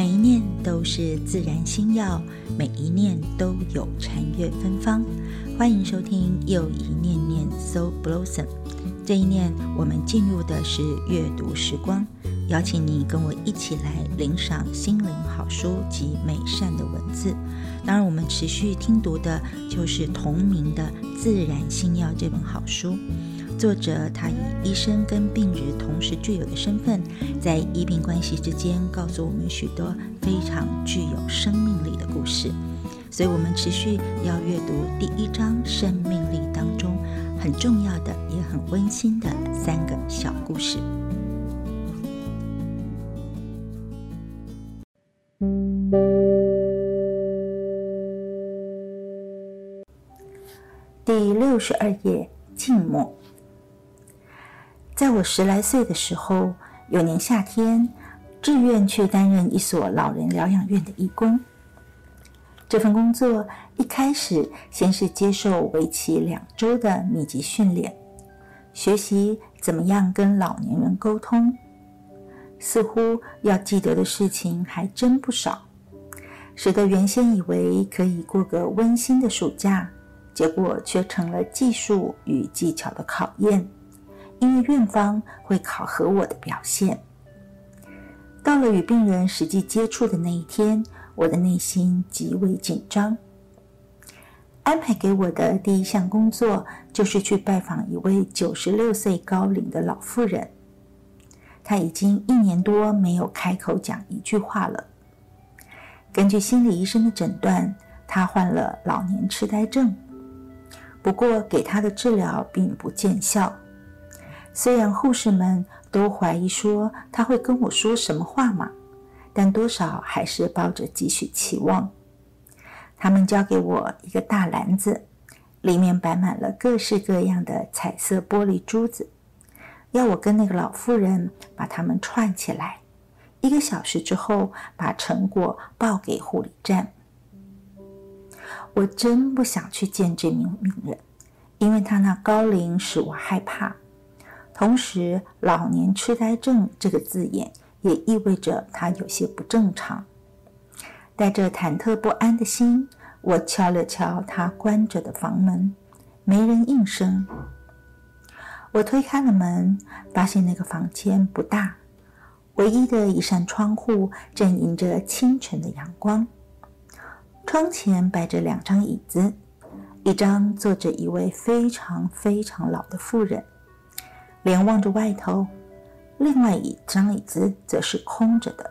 每一念都是自然心药，每一念都有禅悦芬芳。欢迎收听又一念念 So Blossom。这一念，我们进入的是阅读时光，邀请你跟我一起来领赏心灵好书及美善的文字。当然，我们持续听读的就是同名的《自然心药》这本好书。作者他以医生跟病人同时具有的身份，在医病关系之间，告诉我们许多非常具有生命力的故事。所以，我们持续要阅读第一章《生命力》当中很重要的也很温馨的三个小故事。第六十二页，静默。在我十来岁的时候，有年夏天，志愿去担任一所老人疗养院的义工。这份工作一开始先是接受为期两周的密集训练，学习怎么样跟老年人沟通。似乎要记得的事情还真不少，使得原先以为可以过个温馨的暑假，结果却成了技术与技巧的考验。因为院方会考核我的表现，到了与病人实际接触的那一天，我的内心极为紧张。安排给我的第一项工作就是去拜访一位九十六岁高龄的老妇人，她已经一年多没有开口讲一句话了。根据心理医生的诊断，她患了老年痴呆症，不过给她的治疗并不见效。虽然护士们都怀疑说他会跟我说什么话嘛，但多少还是抱着几许期望。他们交给我一个大篮子，里面摆满了各式各样的彩色玻璃珠子，要我跟那个老妇人把它们串起来，一个小时之后把成果报给护理站。我真不想去见这名病人，因为他那高龄使我害怕。同时，“老年痴呆症”这个字眼也意味着他有些不正常。带着忐忑不安的心，我敲了敲他关着的房门，没人应声。我推开了门，发现那个房间不大，唯一的一扇窗户正迎着清晨的阳光。窗前摆着两张椅子，一张坐着一位非常非常老的妇人。脸望着外头，另外一张椅子则是空着的。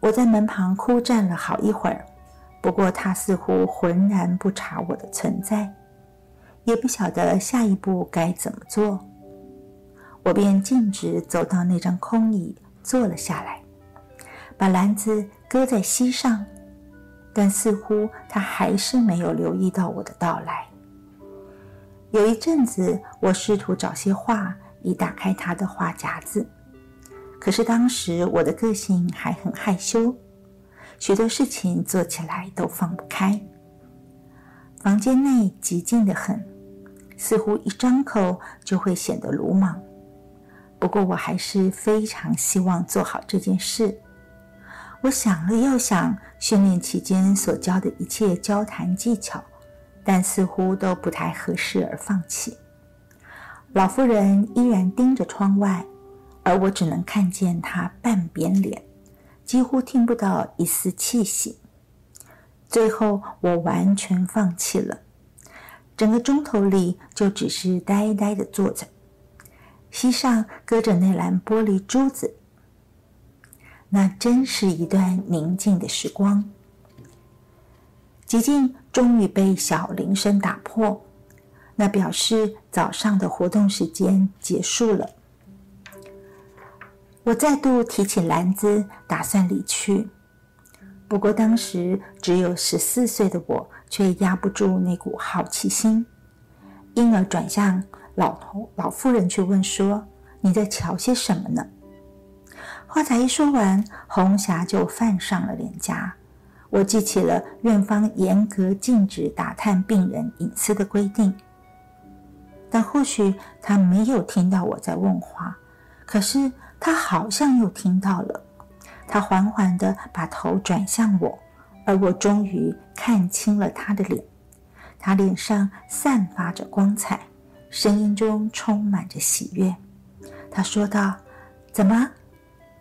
我在门旁哭站了好一会儿，不过他似乎浑然不察我的存在，也不晓得下一步该怎么做。我便径直走到那张空椅，坐了下来，把篮子搁在膝上，但似乎他还是没有留意到我的到来。有一阵子，我试图找些画以打开他的画夹子，可是当时我的个性还很害羞，许多事情做起来都放不开。房间内寂静得很，似乎一张口就会显得鲁莽。不过我还是非常希望做好这件事。我想了又想，训练期间所教的一切交谈技巧。但似乎都不太合适，而放弃。老妇人依然盯着窗外，而我只能看见她半边脸，几乎听不到一丝气息。最后，我完全放弃了。整个钟头里，就只是呆呆的坐着，膝上搁着那篮玻璃珠子。那真是一段宁静的时光。极尽终于被小铃声打破，那表示早上的活动时间结束了。我再度提起篮子，打算离去。不过当时只有十四岁的我，却压不住那股好奇心，因而转向老头老妇人去问说：“你在瞧些什么呢？”话才一说完，红霞就泛上了脸颊。我记起了院方严格禁止打探病人隐私的规定，但或许他没有听到我在问话，可是他好像又听到了。他缓缓地把头转向我，而我终于看清了他的脸。他脸上散发着光彩，声音中充满着喜悦。他说道：“怎么，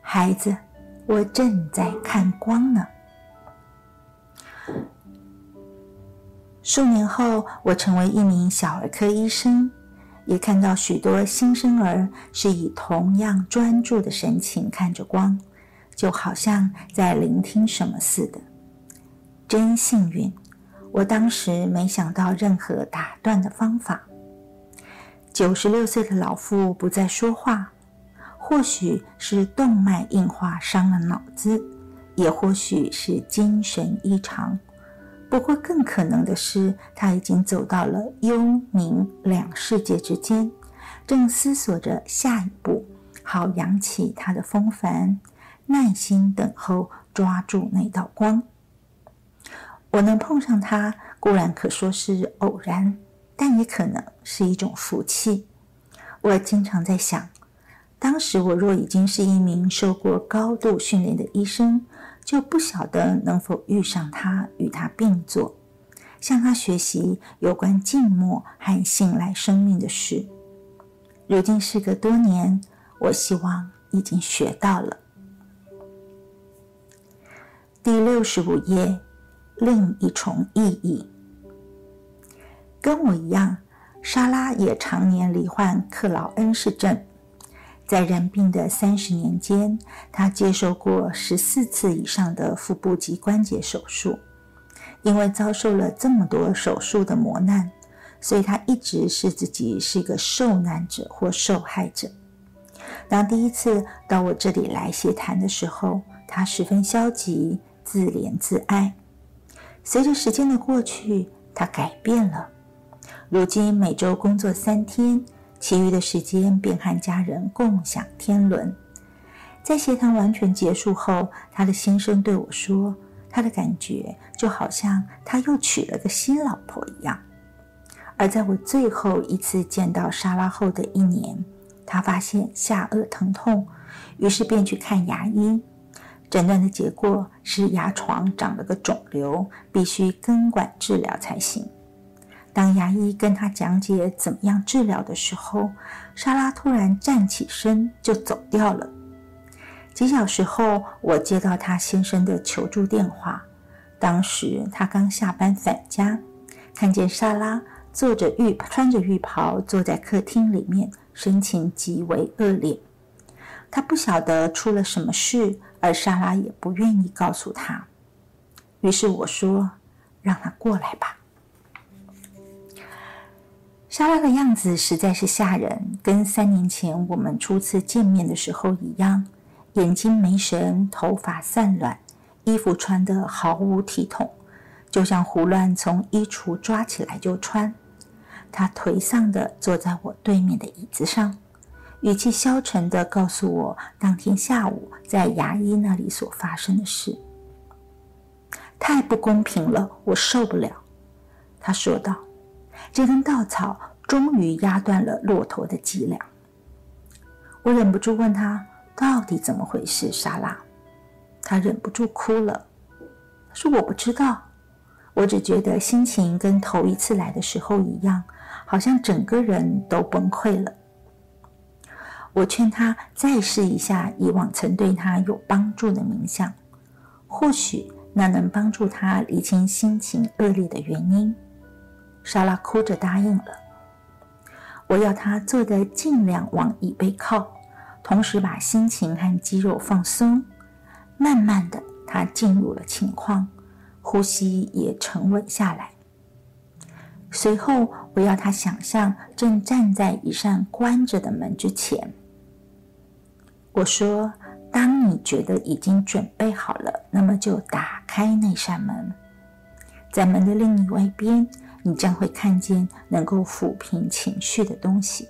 孩子？我正在看光呢。”数年后，我成为一名小儿科医生，也看到许多新生儿是以同样专注的神情看着光，就好像在聆听什么似的。真幸运！我当时没想到任何打断的方法。九十六岁的老妇不再说话，或许是动脉硬化伤了脑子，也或许是精神异常。不过，更可能的是，他已经走到了幽冥两世界之间，正思索着下一步，好扬起他的风帆，耐心等候，抓住那道光。我能碰上他，固然可说是偶然，但也可能是一种福气。我经常在想，当时我若已经是一名受过高度训练的医生。就不晓得能否遇上他，与他并坐，向他学习有关静默和醒来生命的事。如今事隔多年，我希望已经学到了。第六十五页，另一重意义。跟我一样，莎拉也常年罹患克劳恩氏症。在染病的三十年间，他接受过十四次以上的腹部及关节手术。因为遭受了这么多手术的磨难，所以他一直是自己是一个受难者或受害者。当第一次到我这里来协谈的时候，他十分消极，自怜自哀。随着时间的过去，他改变了。如今每周工作三天。其余的时间便和家人共享天伦。在协谈完全结束后，他的先生对我说：“他的感觉就好像他又娶了个新老婆一样。”而在我最后一次见到莎拉后的一年，他发现下颚疼痛，于是便去看牙医。诊断的结果是牙床长了个肿瘤，必须根管治疗才行。当牙医跟他讲解怎么样治疗的时候，莎拉突然站起身就走掉了。几小时后，我接到他先生的求助电话。当时他刚下班返家，看见莎拉坐着浴穿着浴袍坐在客厅里面，神情极为恶劣。他不晓得出了什么事，而莎拉也不愿意告诉他。于是我说：“让他过来吧。”莎拉的样子实在是吓人，跟三年前我们初次见面的时候一样，眼睛没神，头发散乱，衣服穿得毫无体统，就像胡乱从衣橱抓起来就穿。她颓丧地坐在我对面的椅子上，语气消沉地告诉我当天下午在牙医那里所发生的事。太不公平了，我受不了，她说道。这根稻草终于压断了骆驼的脊梁。我忍不住问他：“到底怎么回事？”莎拉，他忍不住哭了，说：“我不知道，我只觉得心情跟头一次来的时候一样，好像整个人都崩溃了。”我劝他再试一下以往曾对他有帮助的冥想，或许那能帮助他理清心情恶劣的原因。莎拉哭着答应了。我要他坐得尽量往椅背靠，同时把心情和肌肉放松。慢慢的，他进入了情况，呼吸也沉稳下来。随后，我要他想象正站在一扇关着的门之前。我说：“当你觉得已经准备好了，那么就打开那扇门，在门的另一外边。”你将会看见能够抚平情绪的东西。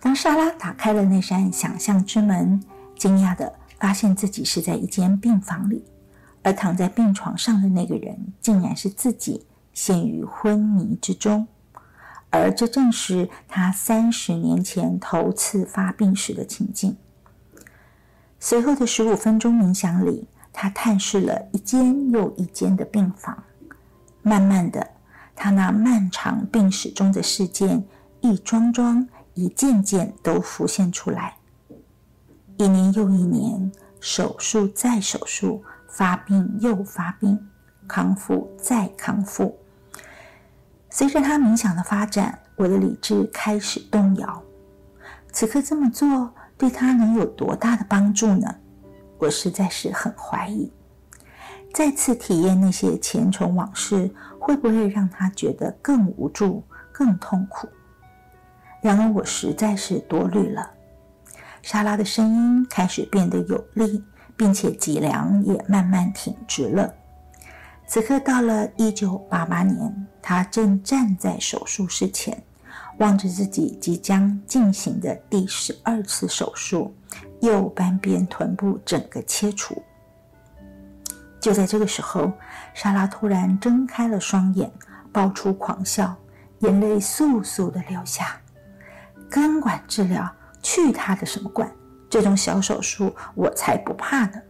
当莎拉打开了那扇想象之门，惊讶的发现自己是在一间病房里，而躺在病床上的那个人竟然是自己，陷于昏迷之中。而这正是他三十年前头次发病时的情境。随后的十五分钟冥想里，他探视了一间又一间的病房。慢慢的，他那漫长病史中的事件，一桩桩、一件件都浮现出来。一年又一年，手术再手术，发病又发病，康复再康复。随着他冥想的发展，我的理智开始动摇。此刻这么做，对他能有多大的帮助呢？我实在是很怀疑。再次体验那些前尘往事，会不会让他觉得更无助、更痛苦？然而，我实在是多虑了。莎拉的声音开始变得有力，并且脊梁也慢慢挺直了。此刻到了一九八八年，他正站在手术室前，望着自己即将进行的第十二次手术——右半边臀部整个切除。就在这个时候，莎拉突然睁开了双眼，爆出狂笑，眼泪簌簌的流下。根管治疗。去他的什么管！这种小手术我才不怕呢。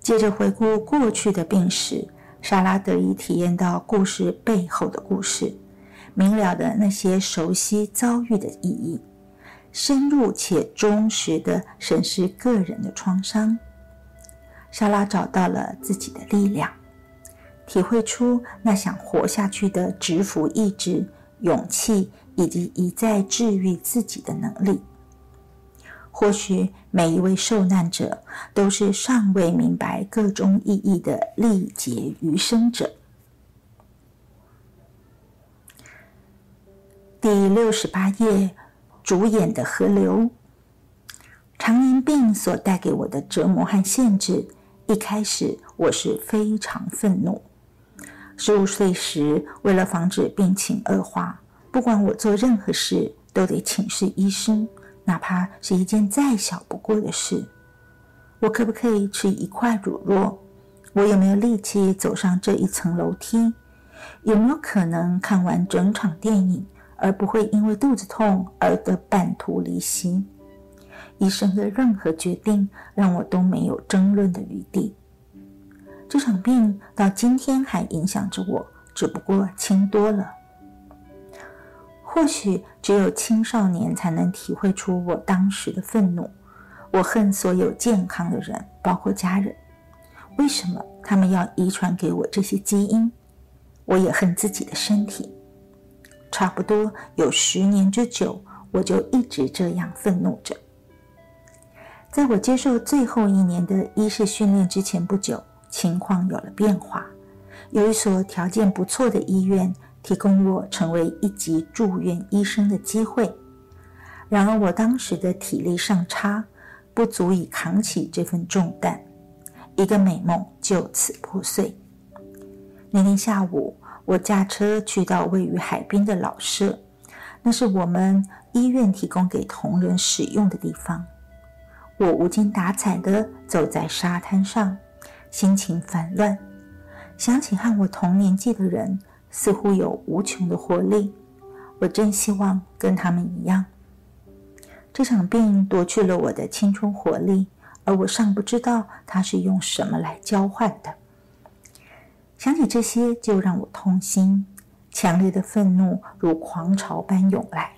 接着回顾过去的病史，莎拉得以体验到故事背后的故事，明了的那些熟悉遭遇的意义，深入且忠实的审视个人的创伤。莎拉找到了自己的力量，体会出那想活下去的直服意志、勇气。以及一再治愈自己的能力。或许每一位受难者都是尚未明白各种意义的历劫余生者。第六十八页，主演的河流。常年病所带给我的折磨和限制，一开始我是非常愤怒。十五岁时，为了防止病情恶化。不管我做任何事，都得请示医生，哪怕是一件再小不过的事。我可不可以吃一块乳酪？我有没有力气走上这一层楼梯？有没有可能看完整场电影，而不会因为肚子痛而得半途离席？医生的任何决定让我都没有争论的余地。这场病到今天还影响着我，只不过轻多了。或许只有青少年才能体会出我当时的愤怒。我恨所有健康的人，包括家人。为什么他们要遗传给我这些基因？我也恨自己的身体。差不多有十年之久，我就一直这样愤怒着。在我接受最后一年的医师训练之前不久，情况有了变化。有一所条件不错的医院。提供我成为一级住院医生的机会，然而我当时的体力尚差，不足以扛起这份重担，一个美梦就此破碎。那天下午，我驾车去到位于海边的老舍，那是我们医院提供给同仁使用的地方。我无精打采地走在沙滩上，心情烦乱，想起和我同年纪的人。似乎有无穷的活力，我真希望跟他们一样。这场病夺去了我的青春活力，而我尚不知道它是用什么来交换的。想起这些，就让我痛心，强烈的愤怒如狂潮般涌来。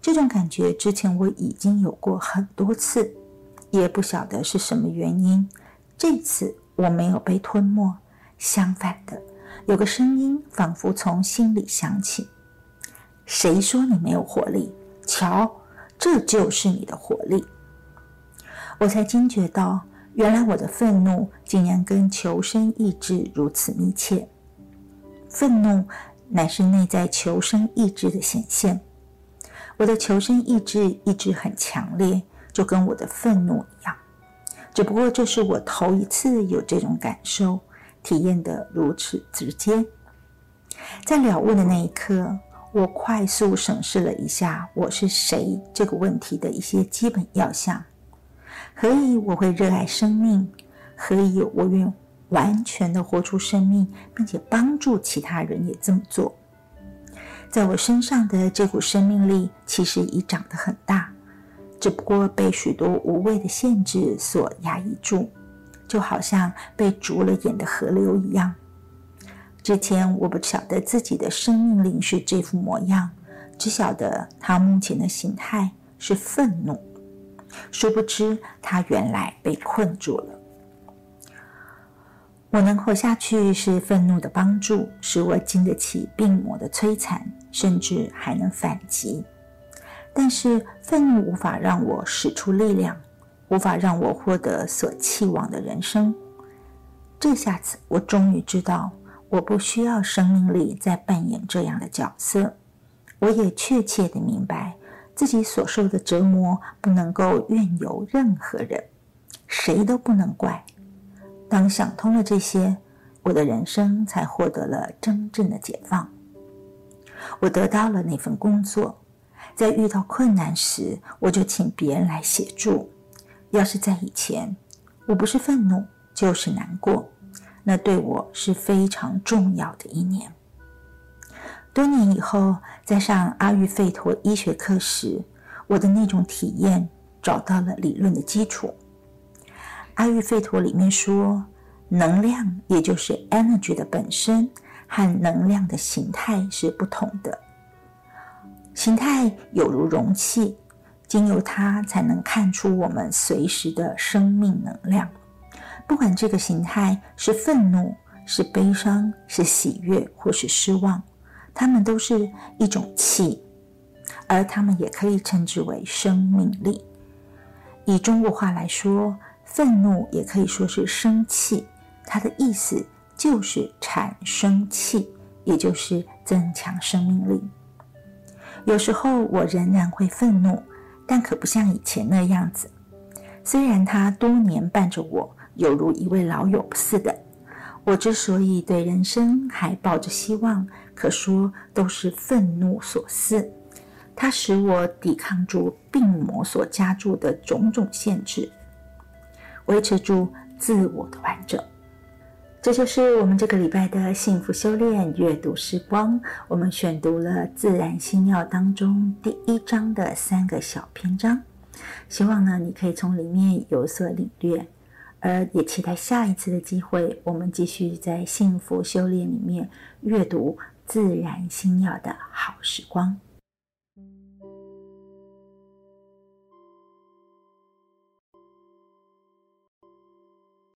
这种感觉之前我已经有过很多次，也不晓得是什么原因。这次我没有被吞没，相反的。有个声音仿佛从心里响起：“谁说你没有活力？瞧，这就是你的活力。”我才惊觉到，原来我的愤怒竟然跟求生意志如此密切。愤怒乃是内在求生意志的显现。我的求生意志一直很强烈，就跟我的愤怒一样。只不过这是我头一次有这种感受。体验的如此直接，在了悟的那一刻，我快速审视了一下“我是谁”这个问题的一些基本要项：何以我会热爱生命？何以我愿完全的活出生命，并且帮助其他人也这么做？在我身上的这股生命力其实已长得很大，只不过被许多无谓的限制所压抑住，就好像被逐了眼的河流一样。之前我不晓得自己的生命灵是这副模样，只晓得它目前的形态是愤怒，殊不知它原来被困住了。我能活下去是愤怒的帮助，使我经得起病魔的摧残，甚至还能反击。但是愤怒无法让我使出力量，无法让我获得所期望的人生。这下子，我终于知道。我不需要生命力在扮演这样的角色，我也确切的明白自己所受的折磨不能够怨尤任何人，谁都不能怪。当想通了这些，我的人生才获得了真正的解放。我得到了那份工作，在遇到困难时，我就请别人来协助。要是在以前，我不是愤怒，就是难过。那对我是非常重要的一年。多年以后，在上阿育吠陀医学课时，我的那种体验找到了理论的基础。阿育吠陀里面说，能量也就是 energy 的本身和能量的形态是不同的。形态有如容器，经由它才能看出我们随时的生命能量。不管这个形态是愤怒、是悲伤、是喜悦或是失望，它们都是一种气，而它们也可以称之为生命力。以中国话来说，愤怒也可以说是生气，它的意思就是产生气，也就是增强生命力。有时候我仍然会愤怒，但可不像以前那样子。虽然他多年伴着我。犹如一位老友似的，我之所以对人生还抱着希望，可说都是愤怒所赐。它使我抵抗住病魔所加注的种种限制，维持住自我的完整。这就是我们这个礼拜的幸福修炼阅读时光。我们选读了《自然星耀》当中第一章的三个小篇章，希望呢，你可以从里面有所领略。而也期待下一次的机会，我们继续在幸福修炼里面阅读自然星耀的好时光。